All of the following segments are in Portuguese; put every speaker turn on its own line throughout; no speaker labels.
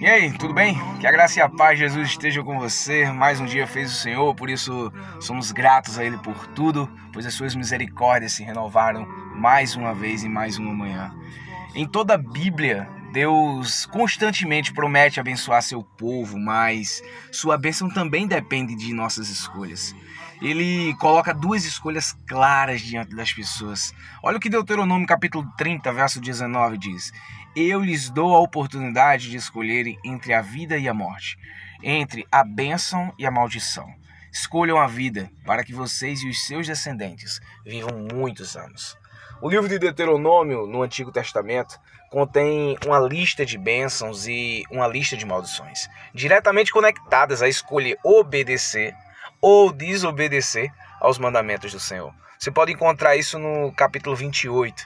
E aí, tudo bem? Que a graça e a paz de Jesus estejam com você. Mais um dia fez o Senhor, por isso somos gratos a Ele por tudo, pois as suas misericórdias se renovaram mais uma vez e mais uma manhã. Em toda a Bíblia, Deus constantemente promete abençoar seu povo, mas sua bênção também depende de nossas escolhas. Ele coloca duas escolhas claras diante das pessoas. Olha o que Deuteronômio capítulo 30, verso 19 diz: eu lhes dou a oportunidade de escolherem entre a vida e a morte, entre a bênção e a maldição. Escolham a vida para que vocês e os seus descendentes vivam muitos anos. O livro de Deuteronômio, no Antigo Testamento, contém uma lista de bênçãos e uma lista de maldições, diretamente conectadas a escolher obedecer ou desobedecer aos mandamentos do Senhor. Você pode encontrar isso no capítulo 28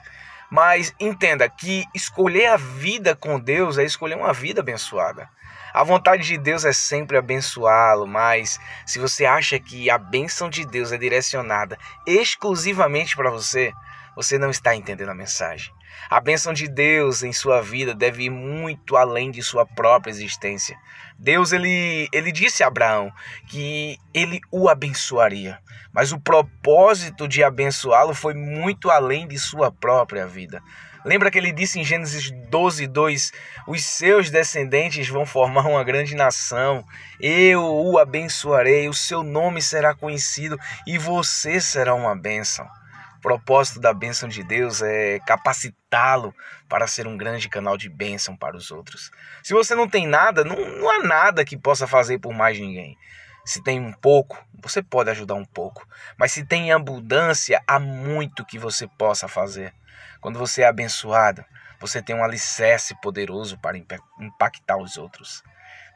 mas entenda que escolher a vida com Deus é escolher uma vida abençoada. A vontade de Deus é sempre abençoá-lo, mas se você acha que a bênção de Deus é direcionada exclusivamente para você, você não está entendendo a mensagem. A bênção de Deus em sua vida deve ir muito além de sua própria existência. Deus ele, ele disse a Abraão que ele o abençoaria, mas o propósito de abençoá-lo foi muito além de sua própria vida. Lembra que ele disse em Gênesis 12, 2: Os seus descendentes vão formar uma grande nação, eu o abençoarei, o seu nome será conhecido e você será uma bênção. O propósito da bênção de Deus é capacitá-lo para ser um grande canal de bênção para os outros. Se você não tem nada, não, não há nada que possa fazer por mais ninguém. Se tem um pouco, você pode ajudar um pouco. Mas se tem abundância, há muito que você possa fazer. Quando você é abençoado, você tem um alicerce poderoso para impactar os outros.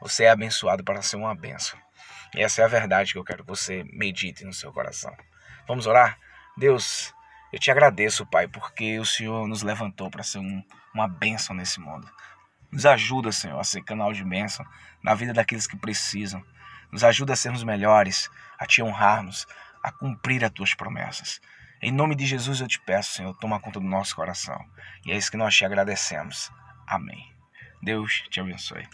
Você é abençoado para ser uma bênção. E essa é a verdade que eu quero que você medite no seu coração. Vamos orar? Deus, eu te agradeço, Pai, porque o Senhor nos levantou para ser um, uma bênção nesse mundo. Nos ajuda, Senhor, a ser canal de bênção na vida daqueles que precisam. Nos ajuda a sermos melhores, a te honrarmos, a cumprir as tuas promessas. Em nome de Jesus eu te peço, Senhor, toma conta do nosso coração. E é isso que nós te agradecemos. Amém. Deus te abençoe.